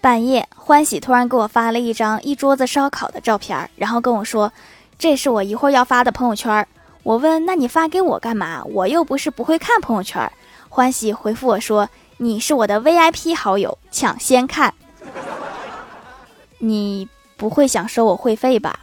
半夜欢喜突然给我发了一张一桌子烧烤的照片然后跟我说这是我一会儿要发的朋友圈。我问那你发给我干嘛？我又不是不会看朋友圈。欢喜回复我说 你是我的 vip 好友抢先看。你不会想收我会费吧？